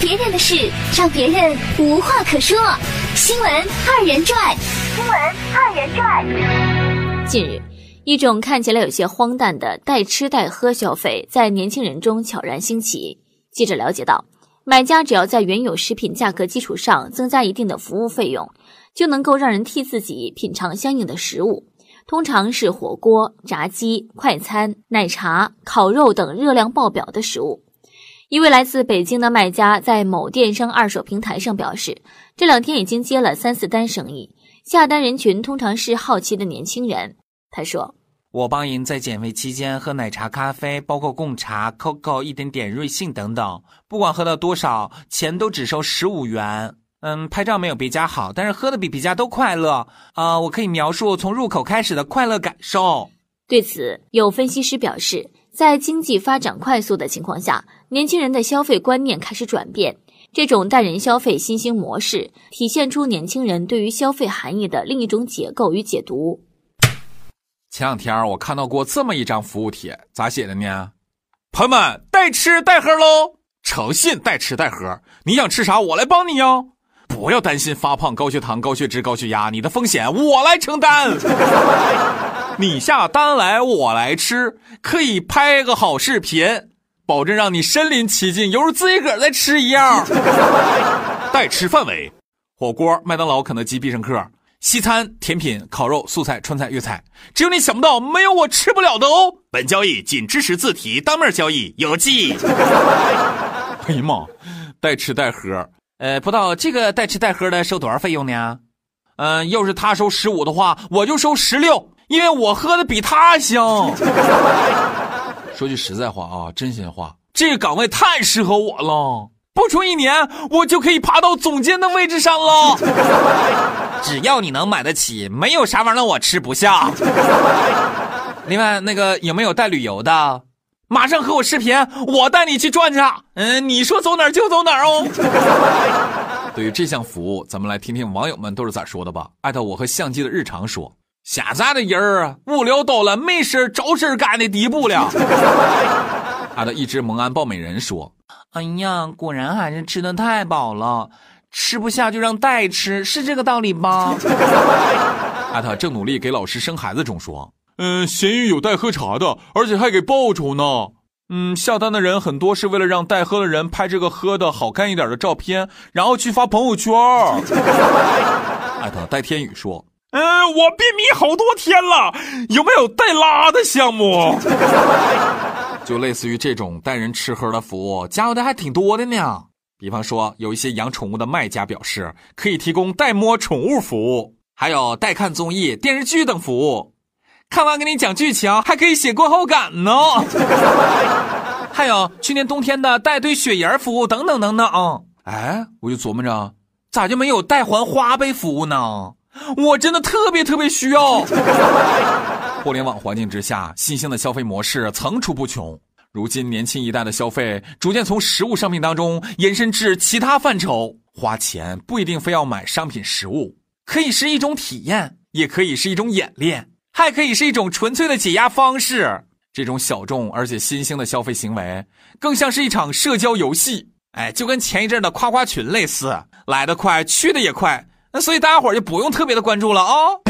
别人的事让别人无话可说。新闻二人转，新闻二人转。近日，一种看起来有些荒诞的代吃代喝消费在年轻人中悄然兴起。记者了解到，买家只要在原有食品价格基础上增加一定的服务费用，就能够让人替自己品尝相应的食物。通常是火锅、炸鸡、快餐、奶茶、烤肉等热量爆表的食物。一位来自北京的卖家在某电商二手平台上表示，这两天已经接了三四单生意，下单人群通常是好奇的年轻人。他说：“我帮人在减肥期间喝奶茶、咖啡，包括贡茶、COCO、一点点瑞幸等等，不管喝到多少钱，都只收十五元。”嗯，拍照没有别家好，但是喝的比别家都快乐啊！我可以描述从入口开始的快乐感受。对此，有分析师表示，在经济发展快速的情况下，年轻人的消费观念开始转变，这种带人消费新兴模式体现出年轻人对于消费含义的另一种解构与解读。前两天我看到过这么一张服务帖，咋写的呢？朋友们，带吃带喝喽！诚信带吃带喝，你想吃啥，我来帮你哟。不要担心发胖、高血糖、高血脂、高血压，你的风险我来承担。你下单来，我来吃，可以拍个好视频，保证让你身临其境，犹如自己个儿在吃一样。代吃范围：火锅、麦当劳、肯德基、必胜客；西餐、甜品、烤肉、素菜、川菜、粤菜。只有你想不到，没有我吃不了的哦。本交易仅支持自提，当面交易有记。哎呀妈，代吃代喝。呃，葡萄，这个带吃带喝的收多少费用呢？嗯，要是他收十五的话，我就收十六，因为我喝的比他香。说句实在话啊，真心话，这个岗位太适合我了，不出一年，我就可以爬到总监的位置上了。只要你能买得起，没有啥玩意儿我吃不下。另外，那个有没有带旅游的？马上和我视频，我带你去转去。嗯，你说走哪儿就走哪儿哦。对于这项服务，咱们来听听网友们都是咋说的吧。艾特我和相机的日常说，现在的人儿无聊到了没事找事干的地步了。艾特一只蒙安豹美人说，哎呀，果然还是吃的太饱了，吃不下就让代吃，是这个道理吧？艾特正努力给老师生孩子中说。嗯，咸鱼有带喝茶的，而且还给报酬呢。嗯，下单的人很多是为了让带喝的人拍这个喝的好看一点的照片，然后去发朋友圈。艾特戴天宇说：“嗯，我便秘好多天了，有没有带拉的项目？就类似于这种带人吃喝的服务，加油的还挺多的呢。比方说，有一些养宠物的卖家表示可以提供代摸宠物服务，还有代看综艺、电视剧等服务。”看完给你讲剧情，还可以写观后感呢。还有去年冬天的带堆雪人服务等等等等啊！哎，我就琢磨着，咋就没有代还花呗服务呢？我真的特别特别需要。互联网环境之下，新兴的消费模式层出不穷。如今年轻一代的消费逐渐从实物商品当中延伸至其他范畴，花钱不一定非要买商品实物，可以是一种体验，也可以是一种演练。还可以是一种纯粹的解压方式。这种小众而且新兴的消费行为，更像是一场社交游戏。哎，就跟前一阵的夸夸群类似，来的快，去的也快。那所以大家伙就不用特别的关注了啊。